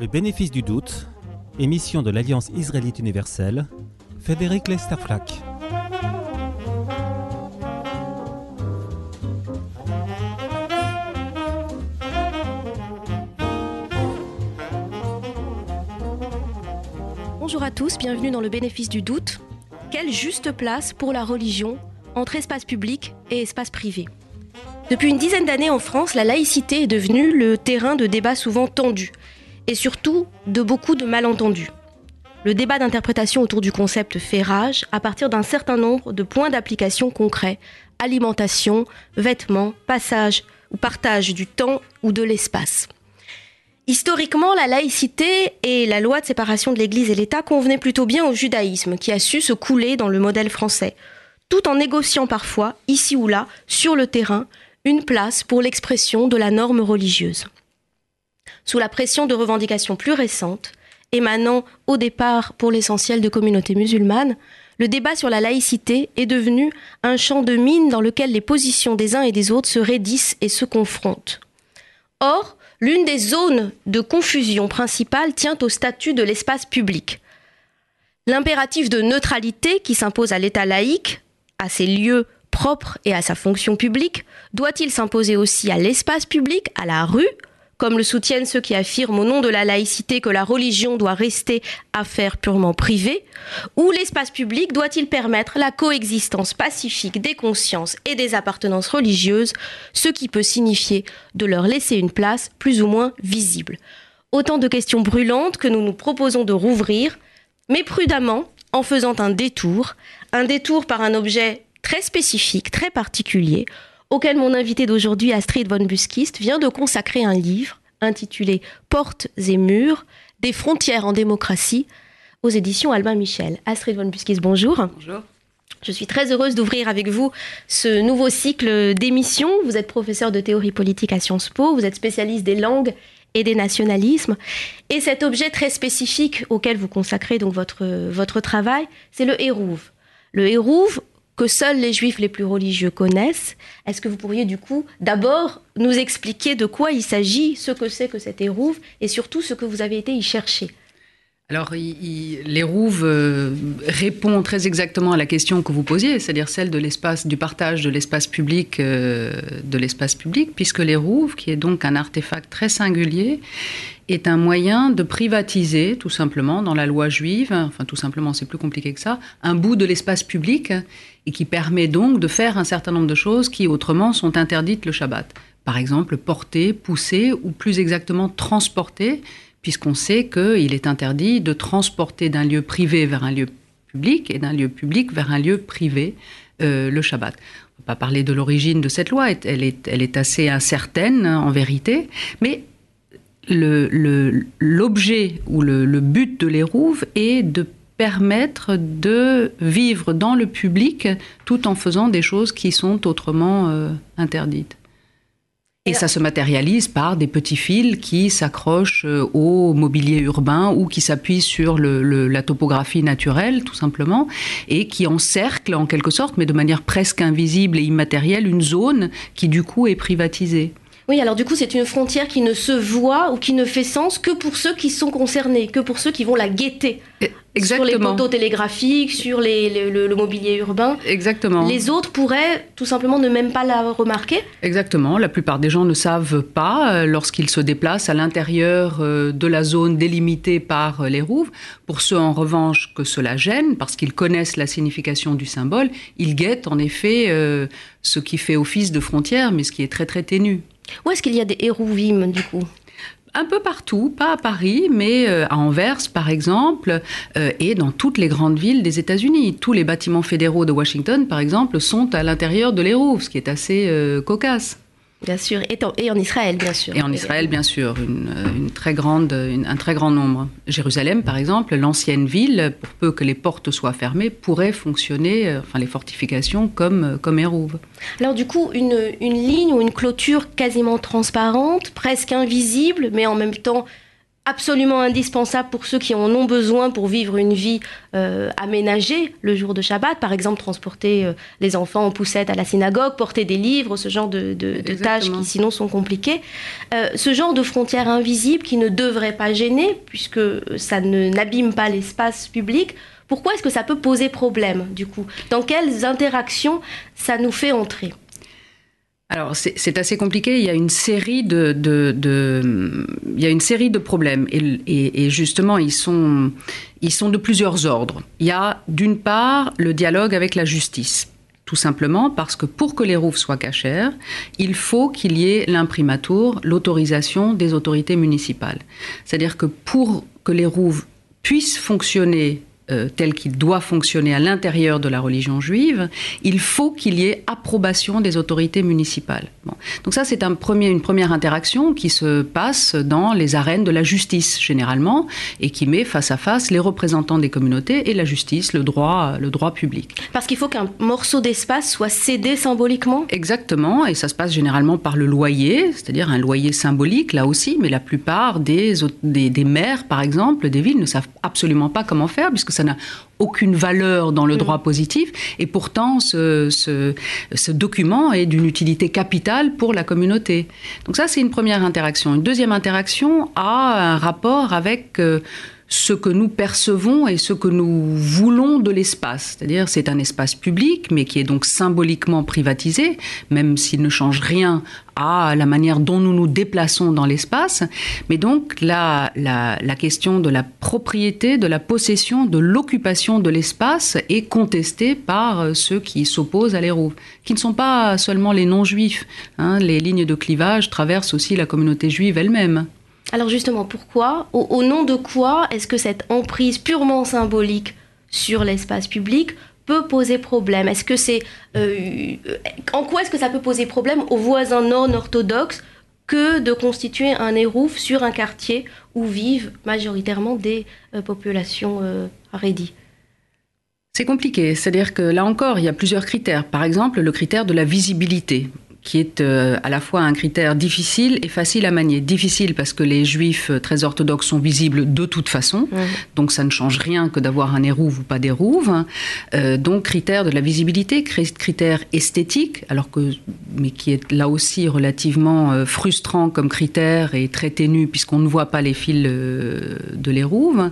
Le bénéfice du doute, émission de l'Alliance israélite universelle, Frédéric Lesterflack. Bonjour à tous, bienvenue dans le bénéfice du doute. Quelle juste place pour la religion entre espace public et espace privé Depuis une dizaine d'années en France, la laïcité est devenue le terrain de débats souvent tendus et surtout de beaucoup de malentendus. Le débat d'interprétation autour du concept fait rage à partir d'un certain nombre de points d'application concrets alimentation, vêtements, passage ou partage du temps ou de l'espace. Historiquement, la laïcité et la loi de séparation de l'Église et l'État convenaient plutôt bien au judaïsme, qui a su se couler dans le modèle français, tout en négociant parfois, ici ou là, sur le terrain, une place pour l'expression de la norme religieuse. Sous la pression de revendications plus récentes, émanant au départ pour l'essentiel de communautés musulmanes, le débat sur la laïcité est devenu un champ de mine dans lequel les positions des uns et des autres se raidissent et se confrontent. Or, l'une des zones de confusion principale tient au statut de l'espace public. L'impératif de neutralité qui s'impose à l'État laïque, à ses lieux propres et à sa fonction publique, doit-il s'imposer aussi à l'espace public, à la rue, comme le soutiennent ceux qui affirment au nom de la laïcité que la religion doit rester affaire purement privée, ou l'espace public doit-il permettre la coexistence pacifique des consciences et des appartenances religieuses, ce qui peut signifier de leur laisser une place plus ou moins visible. Autant de questions brûlantes que nous nous proposons de rouvrir, mais prudemment en faisant un détour, un détour par un objet très spécifique, très particulier, auquel mon invité d'aujourd'hui, Astrid von Buskist, vient de consacrer un livre intitulé Portes et murs, des frontières en démocratie, aux éditions Albin Michel. Astrid von Buskist, bonjour. Bonjour. Je suis très heureuse d'ouvrir avec vous ce nouveau cycle d'émissions. Vous êtes professeur de théorie politique à Sciences Po, vous êtes spécialiste des langues et des nationalismes. Et cet objet très spécifique auquel vous consacrez donc votre, votre travail, c'est le Hérouve. Le Hérouve, que seuls les juifs les plus religieux connaissent. Est-ce que vous pourriez du coup d'abord nous expliquer de quoi il s'agit, ce que c'est que cet Hérouve et surtout ce que vous avez été y chercher? Alors, l'Hérouve euh, répond très exactement à la question que vous posiez, c'est-à-dire celle de l'espace, du partage de l'espace public, euh, de l'espace public, puisque l'Hérouve, qui est donc un artefact très singulier, est un moyen de privatiser, tout simplement, dans la loi juive, enfin tout simplement, c'est plus compliqué que ça, un bout de l'espace public et qui permet donc de faire un certain nombre de choses qui autrement sont interdites le Shabbat. Par exemple, porter, pousser ou plus exactement transporter, puisqu'on sait qu'il est interdit de transporter d'un lieu privé vers un lieu public et d'un lieu public vers un lieu privé euh, le Shabbat. On ne va pas parler de l'origine de cette loi, elle est, elle est assez incertaine en vérité, mais l'objet ou le, le, but de l'Hérouve est de permettre de vivre dans le public tout en faisant des choses qui sont autrement euh, interdites. Et ça se matérialise par des petits fils qui s'accrochent euh, au mobilier urbain ou qui s'appuient sur le, la topographie naturelle, tout simplement, et qui encerclent en quelque sorte, mais de manière presque invisible et immatérielle, une zone qui du coup est privatisée. Oui, alors du coup, c'est une frontière qui ne se voit ou qui ne fait sens que pour ceux qui sont concernés, que pour ceux qui vont la guetter. Exactement. Sur les poteaux télégraphiques, sur les, le, mobilier urbain. Exactement. Les autres pourraient tout simplement ne même pas la remarquer Exactement. La plupart des gens ne savent pas euh, lorsqu'ils se déplacent à l'intérieur euh, de la zone délimitée par euh, les rouves. Pour ceux en revanche que cela gêne, parce qu'ils connaissent la signification du symbole, ils guettent en effet ce qui fait office de frontière, mais ce qui est très très ténu. Où est-ce qu'il y a des hérouvimes du coup un peu partout, pas à Paris, mais euh, à Anvers par exemple, euh, et dans toutes les grandes villes des États-Unis. Tous les bâtiments fédéraux de Washington, par exemple, sont à l'intérieur de l'Hérouve, ce qui est assez euh, cocasse. Bien sûr, et en, Israël, bien sûr. Et en Israël, bien sûr, une, très grande, un très grand nombre. Jérusalem, par exemple, l'ancienne ville, pour peu que les portes soient fermées, pourrait fonctionner, euh, enfin les fortifications, comme, euh, comme Hérouve. Alors du coup, une, une ligne ou une clôture quasiment transparente, presque invisible, mais en même temps absolument indispensable pour ceux qui en ont besoin pour vivre une vie euh, aménagée le jour de Shabbat, par exemple transporter euh, les enfants en poussette à la synagogue, porter des livres, ce genre de, tâches qui sinon sont compliquées. Euh, ce genre de frontières invisibles qui ne devraient pas gêner puisque ça n'abîme pas l'espace public. Pourquoi est-ce que ça peut poser problème du coup? Dans quelles interactions ça nous fait entrer? Alors c'est assez compliqué. Il y a une série de, il y a une série de problèmes et, justement ils sont ils sont de plusieurs ordres. Il y a d'une part le dialogue avec la justice. Tout simplement parce que pour que les rouves soient cachères, il faut qu'il y ait l'imprimatur, l'autorisation des autorités municipales. C'est-à-dire que pour que les rouves puissent fonctionner euh, tel qu'il doit fonctionner à l'intérieur de la religion juive, il faut qu'il y ait approbation des autorités municipales. Donc ça, c'est un premier, une première interaction qui se passe dans les arènes de la justice, généralement, et qui met face à face les représentants des communautés et la justice, le droit, le droit public. Parce qu'il faut qu'un morceau d'espace soit cédé symboliquement? Exactement, et ça se passe généralement par le loyer, c'est-à-dire un loyer symbolique, là aussi, mais la plupart des, des, des maires, par exemple, des villes ne savent absolument pas comment faire, puisque ça n'a aucune valeur dans le mm. droit positif, et pourtant ce, ce, document est d'une utilité capitale pour la communauté. Donc ça, c'est une première interaction. Une deuxième interaction a un rapport avec... Euh, ce que nous percevons et ce que nous voulons de l'espace. C'est-à-dire c'est un espace public, mais qui est donc symboliquement privatisé, même s'il ne change rien à la manière dont nous nous déplaçons dans l'espace. Mais donc la, la, question de la propriété, de la possession, de l'occupation de l'espace est contestée par ceux qui s'opposent à l'Hérouve, qui ne sont pas seulement les non-juifs. Hein. les lignes de clivage traversent aussi la communauté juive elle-même. Alors justement, pourquoi au, nom de quoi est-ce que cette emprise purement symbolique sur l'espace public peut poser problème? Est-ce que c'est euh, en quoi est-ce que ça peut poser problème aux voisins non orthodoxes que de constituer un érouf sur un quartier où vivent majoritairement des euh, populations euh, c'est compliqué, c'est-à-dire que là encore, il y a plusieurs critères. Par exemple, le critère de la visibilité qui est euh, à la fois un critère difficile et facile à manier. Difficile parce que les juifs euh, très orthodoxes sont visibles de toute façon, donc ça ne change rien que d'avoir un érouve ou pas d'érouve. Euh, donc critère de la visibilité, critère esthétique, alors que mais qui est là aussi relativement frustrant comme critère et très ténu puisqu'on ne voit pas les fils de l'érouve.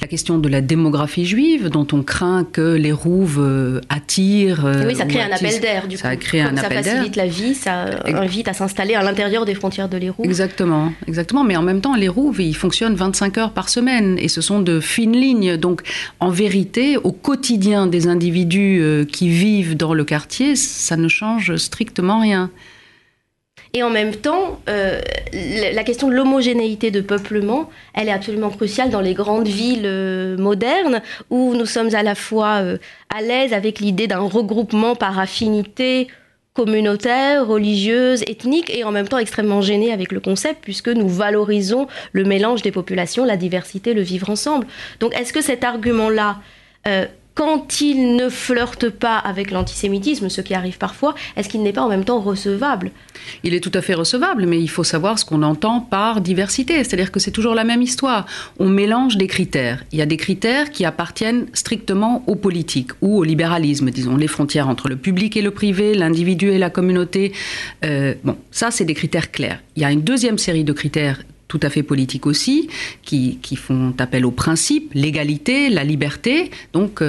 La question de la démographie juive, dont on craint que l'érouve attire. Oui, ça crée un appel d'air du ça Crée un ça facilite la vie ça invite à s'installer à l'intérieur des frontières de l'Héroux. Exactement, exactement. Mais en même temps, l'Héroux, il fonctionne 25 heures par semaine et ce sont de fines lignes. Donc, en vérité, au quotidien des individus euh, qui vivent dans le quartier, ça ne change strictement rien. Et en même temps, euh, la question de l'homogénéité de peuplement, elle est absolument cruciale dans les grandes villes euh, modernes où nous sommes à la fois à l'aise avec l'idée d'un regroupement par affinité communautaire, religieuse, ethnique et en même temps extrêmement gênée avec le concept puisque nous valorisons le mélange des populations, la diversité, le vivre ensemble. Donc est-ce que cet argument-là euh, quand il ne flirte pas avec l'antisémitisme, ce qui arrive parfois, est-ce qu'il n'est pas en même temps recevable Il est tout à fait recevable, mais il faut savoir ce qu'on entend par diversité. C'est-à-dire que c'est toujours la même histoire. On mélange des critères. Il y a des critères qui appartiennent strictement aux politiques ou au libéralisme, disons, les frontières entre le public et le privé, l'individu et la communauté. Euh, bon, ça, c'est des critères clairs. Il y a une deuxième série de critères tout à fait politiques aussi, qui, font appel aux principes, l'égalité, la liberté. Donc,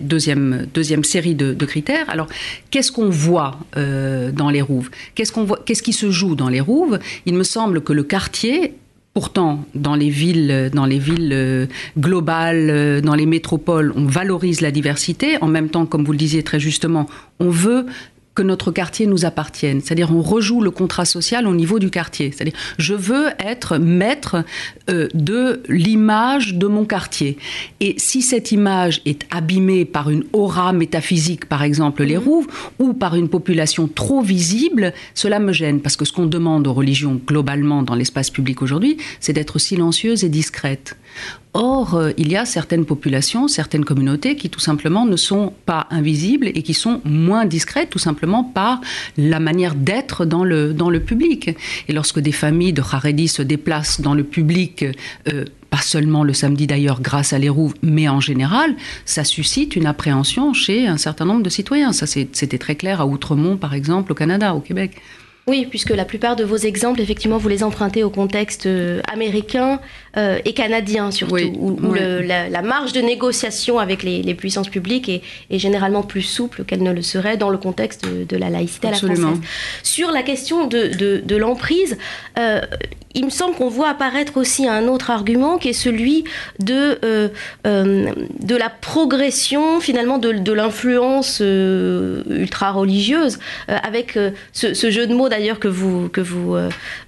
deuxième, deuxième série de, critères. Alors, qu'est-ce qu'on voit euh, dans les rouves? Qu'est-ce qu'on voit Qu'est-ce qui se joue dans les rouves? Il me semble que le quartier Pourtant, dans les villes, dans les villes euh, globales, euh, dans les métropoles, on valorise la diversité. En même temps, comme vous le disiez très justement, on veut que notre quartier nous appartienne. C'est-à-dire on rejoue le contrat social au niveau du quartier. C'est-à-dire je veux être maître euh, de l'image de mon quartier. Et si cette image est abîmée par une aura métaphysique, par exemple les mhm. rouves, ou par une population trop visible, cela me gêne. Parce que ce qu'on demande aux religions globalement dans l'espace public aujourd'hui, c'est d'être silencieuse et discrète. Or, euh, il y a certaines populations, certaines communautés qui tout simplement ne sont pas invisibles et qui sont moins discrètes tout simplement par la manière d'être dans le, dans le public. Et lorsque des familles de Haredi se déplacent dans le public, euh, pas seulement le samedi d'ailleurs grâce à les roues, mais en général, ça suscite une appréhension chez un certain nombre de citoyens. Ça, c'était très clair à Outremont, par exemple, au Canada, au Québec. Oui, puisque la plupart de vos exemples, effectivement, vous les empruntez au contexte euh, américain euh, et canadien, surtout, où, la, marge de négociation avec les, puissances publiques est, généralement plus souple qu'elle ne le serait dans le contexte de, la laïcité à la française. Sur la question de, l'emprise, euh, il me semble qu'on voit apparaître aussi un autre argument qui est celui de, euh, euh, de la progression finalement de, l'influence euh, ultra-religieuse, avec ce, jeu de mots d'ailleurs que vous, que vous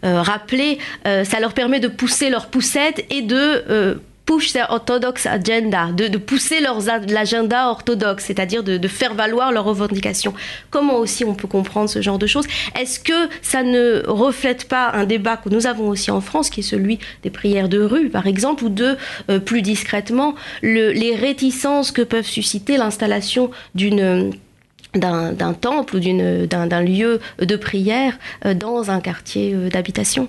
rappelez, ça leur permet de pousser leur poussette et de push their agenda, de, pousser l'agenda orthodoxe, c'est-à-dire de, faire valoir leurs revendications. Comment aussi on peut comprendre ce genre de choses? Est-ce que ça ne reflète pas un débat que nous avons aussi en France, qui est celui des prières de rue, par exemple, ou de, euh, plus discrètement, les réticences que peuvent susciter l'installation d'une d'un temple ou d'un lieu de prière euh, dans un quartier euh, d'habitation.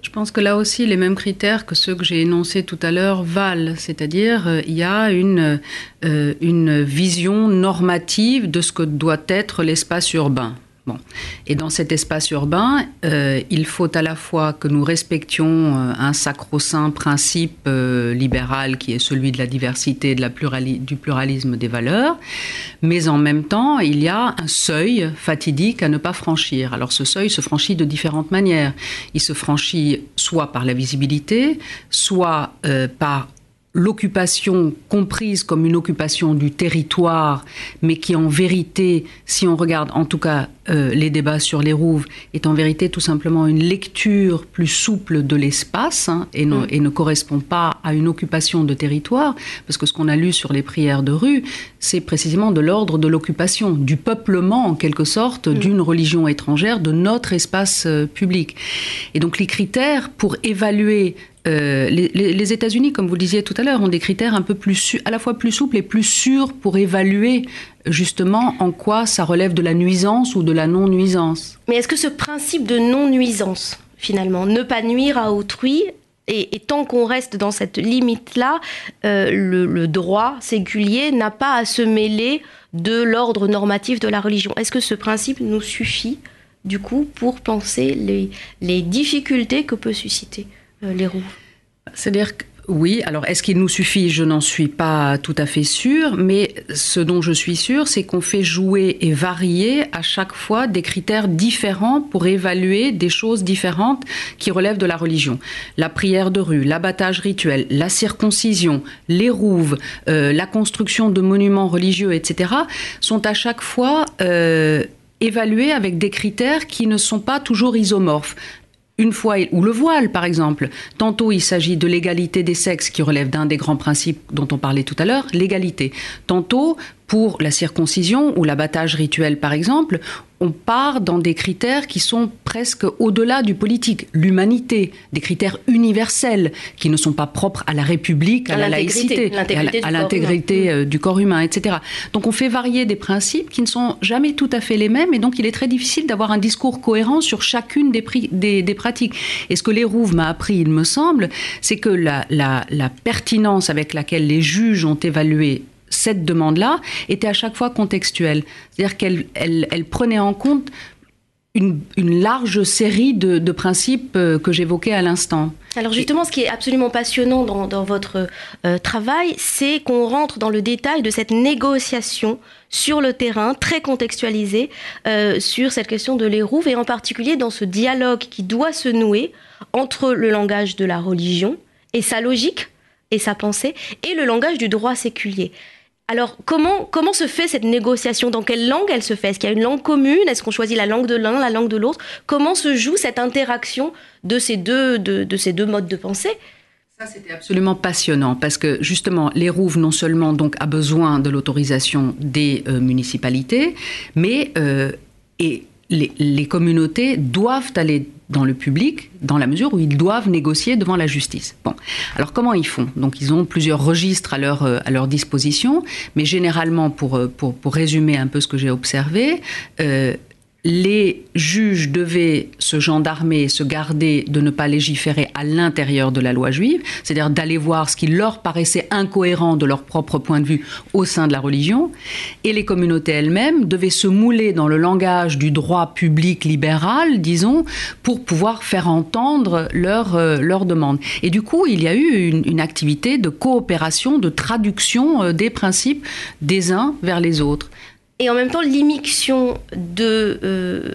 Je pense que là aussi, les mêmes critères que ceux que j'ai énoncés tout à l'heure valent, c'est-à-dire euh, il y a une, une vision normative de ce que doit être l'espace urbain. Bon. Et dans cet espace urbain, euh, il faut à la fois que nous respections euh, un sacro-saint principe euh, libéral qui est celui de la diversité, du pluralisme des valeurs, mais en même temps, il y a un seuil fatidique à ne pas franchir. Alors ce seuil se franchit de différentes manières. Il se franchit soit par la visibilité, soit par l'occupation comprise comme une occupation du territoire, mais qui en vérité, si on regarde en tout cas euh, les débats sur les rouves, est en vérité tout simplement une lecture plus souple de l'espace hein, et, mm. et, ne correspond pas à une occupation de territoire, parce que ce qu'on a lu sur les prières de rue, c'est précisément de l'ordre de l'occupation, du peuplement en quelque sorte mm. d'une religion étrangère de notre espace euh, public. Et donc les critères pour évaluer euh, les, États-Unis, comme vous le disiez tout à l'heure, ont des critères un peu plus à la fois plus souples et plus sûrs pour évaluer justement en quoi ça relève de la nuisance ou de la non-nuisance. Mais est-ce que ce principe de non-nuisance, finalement, ne pas nuire à autrui, et, tant qu'on reste dans cette limite-là, euh, le, droit séculier n'a pas à se mêler de l'ordre normatif de la religion? Est-ce que ce principe nous suffit, du coup, pour penser les difficultés que peut susciter les roues C'est-à-dire que oui, alors est-ce qu'il nous suffit? Je n'en suis pas tout à fait sûre, mais ce dont je suis sûre, c'est qu'on fait jouer et varier à chaque fois des critères différents pour évaluer des choses différentes qui relèvent de la religion. La prière de rue, l'abattage rituel, la circoncision, les rouves, euh, la construction de monuments religieux, etc., sont à chaque fois... Euh, évalués avec des critères qui ne sont pas toujours isomorphes une fois, ou le voile par exemple. Tantôt il s'agit de l'égalité des sexes qui relève d'un des grands principes dont on parlait tout à l'heure, l'égalité. Tantôt, pour la circoncision ou l'abattage rituel par exemple, on part dans des critères qui sont presque au-delà du politique, l'humanité, des critères universels qui ne sont pas propres à la République, à, la laïcité, à l'intégrité euh, du, corps humain, etc. Donc on fait varier des principes qui ne sont jamais tout à fait les mêmes et donc il est très difficile d'avoir un discours cohérent sur chacune des, des, pratiques. Et ce que les Rouves m'a appris, il me semble, c'est que la, la, la pertinence avec laquelle les juges ont évalué cette demande-là était à chaque fois contextuelle. C'est-à-dire qu'elle elle, prenait en compte une, large série de, principes euh, que j'évoquais à l'instant. Alors justement, ce qui est absolument passionnant dans, votre euh, travail, c'est qu'on rentre dans le détail de cette négociation sur le terrain, très contextualisée, euh, sur cette question de l'hérouve, et en particulier dans ce dialogue qui doit se nouer entre le langage de la religion et sa logique et sa pensée, et le langage du droit séculier. Alors, comment, comment se fait cette négociation? Dans quelle langue elle se fait? Est-ce qu'il y a une langue commune? Est-ce qu'on choisit la langue de l'un, la langue de l'autre? Comment se joue cette interaction de ces deux, de, ces deux modes de pensée? Ça, c'était absolument passionnant parce que justement, les Rouves non seulement donc a besoin de l'autorisation des euh, municipalités, mais euh, et les, communautés doivent aller dans le public, dans la mesure où ils doivent négocier devant la justice. Bon, alors comment ils font? Donc ils ont plusieurs registres à leur, à leur disposition, mais généralement, pour, pour, pour résumer un peu ce que j'ai observé, euh, les juges devaient se gendarmer, se garder de ne pas légiférer à l'intérieur de la loi juive, c'est-à-dire d'aller voir ce qui leur paraissait incohérent de leur propre point de vue au sein de la religion, et les communautés elles-mêmes devaient se mouler dans le langage du droit public libéral, disons, pour pouvoir faire entendre leurs euh, leur demandes. Et du coup, il y a eu une, une activité de coopération, de traduction euh, des principes des uns vers les autres et en même temps l'immixtion de, euh,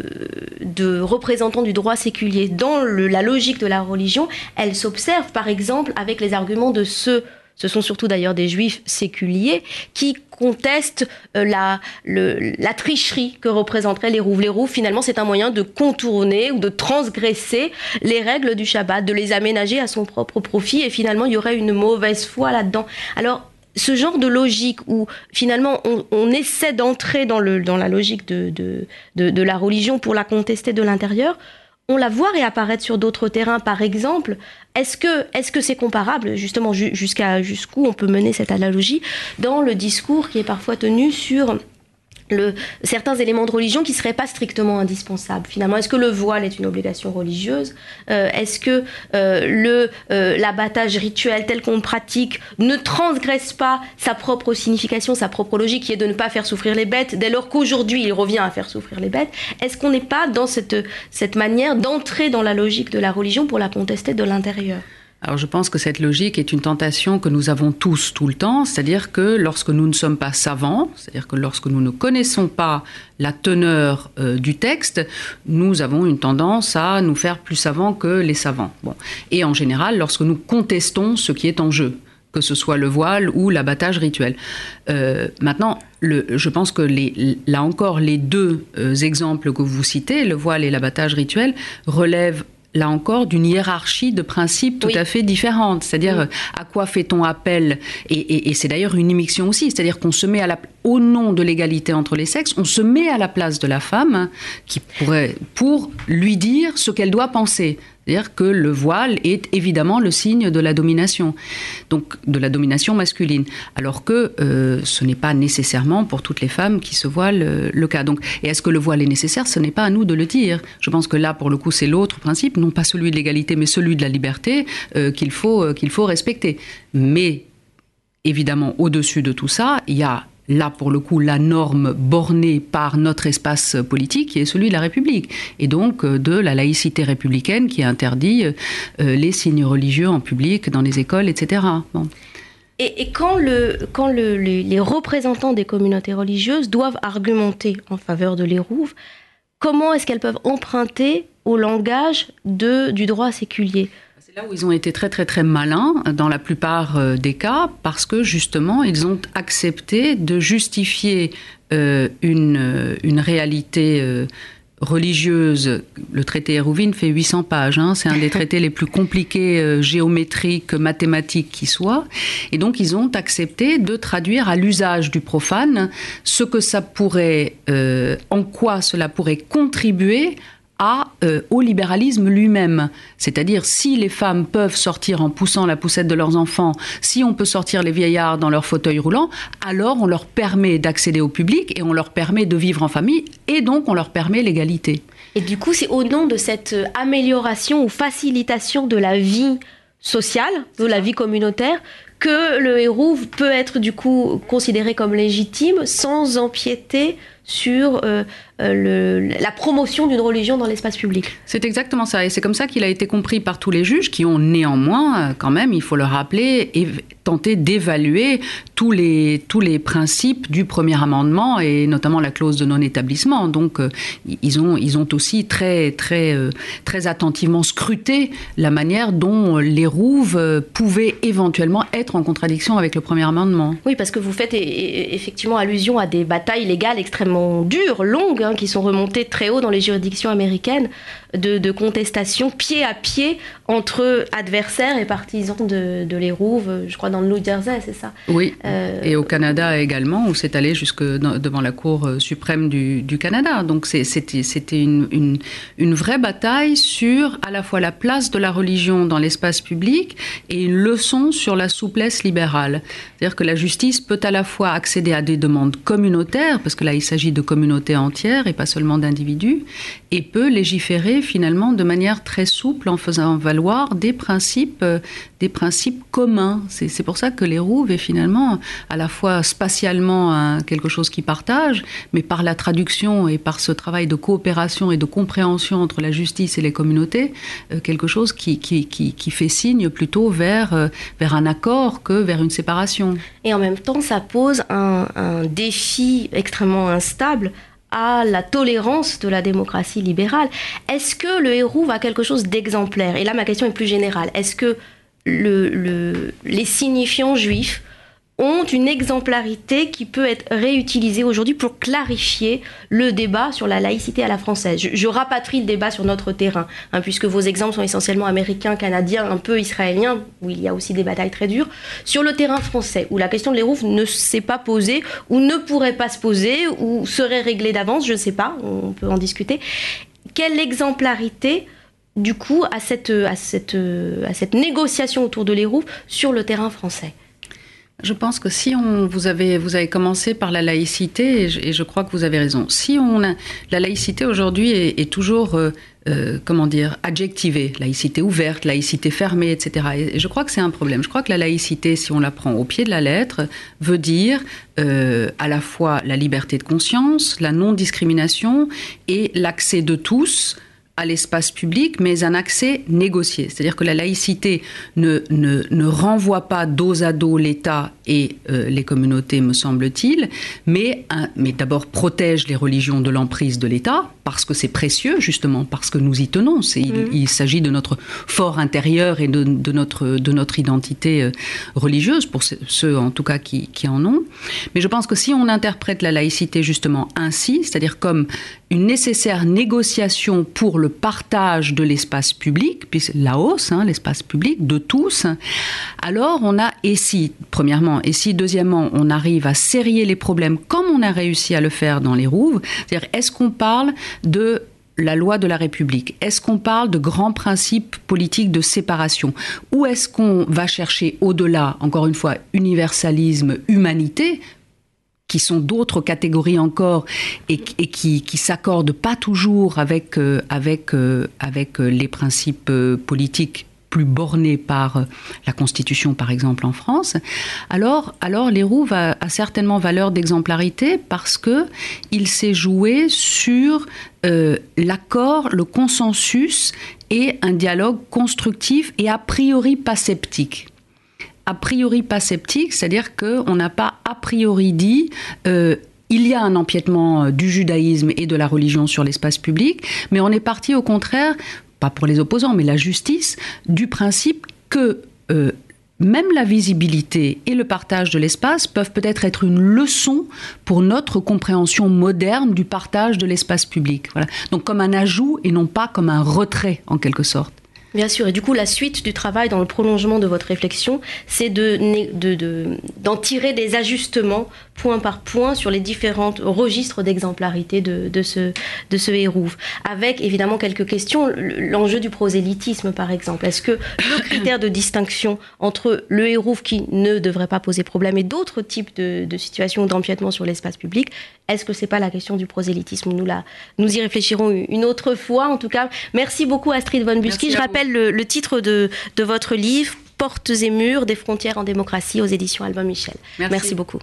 de représentants du droit séculier dans la logique de la religion, elle s'observe par exemple avec les arguments de ceux, ce sont surtout d'ailleurs des juifs séculiers, qui contestent euh, la, tricherie que représenteraient les rouves. Les rouves, finalement, c'est un moyen de contourner ou de transgresser les règles du Shabbat, de les aménager à son propre profit, et finalement, il y aurait une mauvaise foi là-dedans. Alors, ce genre de logique où finalement on, essaie d'entrer dans, dans la logique de, de, de, de la religion pour la contester de l'intérieur, on la voit réapparaître sur d'autres terrains. Par exemple, est-ce que est-ce c'est comparable justement jusqu'à jusqu'où on peut mener cette analogie dans le discours qui est parfois tenu sur le, certains éléments de religion qui ne seraient pas strictement indispensables. Finalement, est-ce que le voile est une obligation religieuse? Euh, Est-ce que euh, le euh, l'abattage rituel tel qu'on pratique ne transgresse pas sa propre signification, sa propre logique, qui est de ne pas faire souffrir les bêtes, dès lors qu'aujourd'hui il revient à faire souffrir les bêtes? Est-ce qu'on n'est pas dans cette, cette manière d'entrer dans la logique de la religion pour la contester de l'intérieur? Alors je pense que cette logique est une tentation que nous avons tous tout le temps, c'est-à-dire que lorsque nous ne sommes pas savants, c'est-à-dire que lorsque nous ne connaissons pas la teneur euh, du texte, nous avons une tendance à nous faire plus savants que les savants. Bon. Et en général, lorsque nous contestons ce qui est en jeu, que ce soit le voile ou l'abattage rituel. Euh, maintenant, je pense que là encore, les deux euh, exemples que vous citez, le voile et l'abattage rituel, relèvent là encore, d'une hiérarchie de principes tout oui. à fait différente. C'est-à-dire, oui. à quoi fait-on appel Et, et, et c'est d'ailleurs une immixtion aussi. C'est-à-dire qu'on se met à la, au nom de l'égalité entre les sexes, on se met à la place de la femme qui pourrait, pour lui dire ce qu'elle doit penser. C'est-à-dire que le voile est évidemment le signe de la domination, donc de la domination masculine, alors que euh, ce n'est pas nécessairement pour toutes les femmes qui se voilent euh, le cas. Donc, et est-ce que le voile est nécessaire? Ce n'est pas à nous de le dire. Je pense que là, pour le coup, c'est l'autre principe, non pas celui de l'égalité, mais celui de la liberté euh, qu'il faut, qu'il faut respecter. Mais évidemment, au-dessus de tout ça, il y a là pour le coup la norme bornée par notre espace politique qui est celui de la République. Et donc euh, de la laïcité républicaine qui interdit euh, les signes religieux en public dans les écoles, etc. Et, quand, le, quand le, les, représentants des communautés religieuses doivent argumenter en faveur de l'Hérouve, comment est-ce qu'elles peuvent emprunter au langage du droit séculier? C'est là où ils ont été très très très malins dans la plupart euh, des cas parce que justement ils ont accepté de justifier euh, une, euh, réalité euh, religieuse. Le traité Hérouvine fait 800 pages. Hein. C'est un des traités les plus compliqués euh, géométriques, mathématiques qui soit. Et donc, ils ont accepté de traduire à l'usage du profane ce que ça pourrait, euh, en quoi cela pourrait contribuer à, euh, au libéralisme lui-même. C'est-à-dire, si les femmes peuvent sortir en poussant la poussette de leurs enfants, si on peut sortir les vieillards dans leur fauteuil roulant, alors on leur permet d'accéder au public et on leur permet de vivre en famille et donc on leur permet l'égalité. Et du coup, c'est au nom de cette amélioration ou facilitation de la vie sociale, de la vie communautaire, que le héros peut être du coup considéré comme légitime sans empiéter sur euh, euh, le, la promotion d'une religion dans l'espace public. C'est exactement ça, et c'est comme ça qu'il a été compris par tous les juges qui ont néanmoins, euh, quand même, il faut le rappeler, tenté d'évaluer tous les, tous les principes du premier amendement, et notamment la clause de non-établissement. Donc, euh, ils, ont, ils ont aussi très, très, euh, très attentivement scruté la manière dont les rouves pouvaient éventuellement être en contradiction avec le premier amendement. Oui, parce que vous faites effectivement allusion à des batailles légales extrêmement extrêmement dures, longues, hein, qui sont remontées très haut dans les juridictions américaines, de, de contestation pied à pied entre adversaires et partisans de, de l'Hérouve, je crois dans le New Jersey, c'est ça Oui, euh, et au Canada également, où c'est allé jusque devant la Cour euh, suprême du, du Canada. Donc c'était une, une, une, vraie bataille sur à la fois la place de la religion dans l'espace public et une leçon sur la souplesse libérale. C'est-à-dire que la justice peut à la fois accéder à des demandes communautaires, parce que là il s'agit de communautés entières et pas seulement d'individus, et peut légiférer finalement de manière très souple en faisant valoir des principes, euh, des principes communs. C'est pour ça que les Rouves est finalement à la fois spatialement quelque chose qui partage, mais par la traduction et par ce travail de coopération et de compréhension entre la justice et les communautés, euh, quelque chose qui, fait signe plutôt vers, euh, vers un accord que vers une séparation. Et en même temps, ça pose un défi extrêmement instable à la tolérance de la démocratie libérale. Est-ce que le héros a quelque chose d'exemplaire? Et là, ma question est plus générale. Est-ce que le, le, les signifiants juifs ont une exemplarité qui peut être réutilisée aujourd'hui pour clarifier le débat sur la laïcité à la française. Je, rapatrie le débat sur notre terrain, hein, puisque vos exemples sont essentiellement américains, canadiens, un peu israéliens, où il y a aussi des batailles très dures. Sur le terrain français, où la question de l'Hérouf ne s'est pas posée, ou ne pourrait pas se poser, ou serait réglée d'avance, je ne sais pas, on peut en discuter. Quelle exemplarité du coup à cette, à cette, à cette négociation autour de l'Hérouf sur le terrain français? Je pense que si on, vous avez, vous avez commencé par la laïcité, et je, et je crois que vous avez raison. Si on a, la laïcité aujourd'hui est, est, toujours, euh, euh, comment dire, adjectivée, laïcité ouverte, laïcité fermée, etc. Et je crois que c'est un problème. Je crois que la laïcité, si on la prend au pied de la lettre, veut dire euh, à la fois la liberté de conscience, la non-discrimination et l'accès de tous à l'espace public, mais un accès négocié. C'est-à-dire que la laïcité ne, ne, ne renvoie pas dos à dos l'État et euh, les communautés, me semble-t-il, mais, mais d'abord protège les religions de l'emprise de l'État, parce que c'est précieux, justement, parce que nous y tenons. Il, mmh. il s'agit de notre fort intérieur et de, de, notre, de notre identité euh, religieuse, pour ceux en tout cas qui, qui en ont. Mais je pense que si on interprète la laïcité justement ainsi, c'est-à-dire comme une nécessaire négociation pour le partage de l'espace public, puis la hausse, hein, l'espace public de tous, alors on a, et si, premièrement, et si, deuxièmement, on arrive à serrer les problèmes comme on a réussi à le faire dans les Rouves, c'est-à-dire est-ce qu'on parle de la loi de la République? Est-ce qu'on parle de grands principes politiques de séparation? Ou est-ce qu'on va chercher au-delà, encore une fois, universalisme, humanité qui sont d'autres catégories encore et, qui, qui s'accordent pas toujours avec, euh, euh, avec les principes euh, politiques? Plus borné par la Constitution, par exemple, en France, alors, alors l'Héroux a, certainement valeur d'exemplarité parce que il s'est joué sur euh, l'accord, le consensus et un dialogue constructif et a priori pas sceptique. A priori pas sceptique, c'est-à-dire qu'on n'a pas a priori dit euh, il y a un empiètement du judaïsme et de la religion sur l'espace public, mais on est parti au contraire pas pour les opposants, mais la justice, du principe que euh, même la visibilité et le partage de l'espace peuvent peut-être être une leçon pour notre compréhension moderne du partage de l'espace public. Voilà. Donc comme un ajout et non pas comme un retrait en quelque sorte. Bien sûr, et du coup, la suite du travail dans le prolongement de votre réflexion, c'est d'en de, de, de, tirer des ajustements point par point sur les différents registres d'exemplarité de, de, ce, de ce hérouve. Avec évidemment quelques questions, l'enjeu du prosélytisme par exemple. Est-ce que le critère de distinction entre le hérouve qui ne devrait pas poser problème et d'autres types de, de situations d'empiètement sur l'espace public, est-ce que c'est pas la question du prosélytisme? Nous, la, nous y réfléchirons une autre fois. En tout cas, merci beaucoup Astrid von Busky. Je rappelle le, le titre de, de votre livre Portes et murs des frontières en démocratie aux éditions Albin Michel. Merci, Merci beaucoup.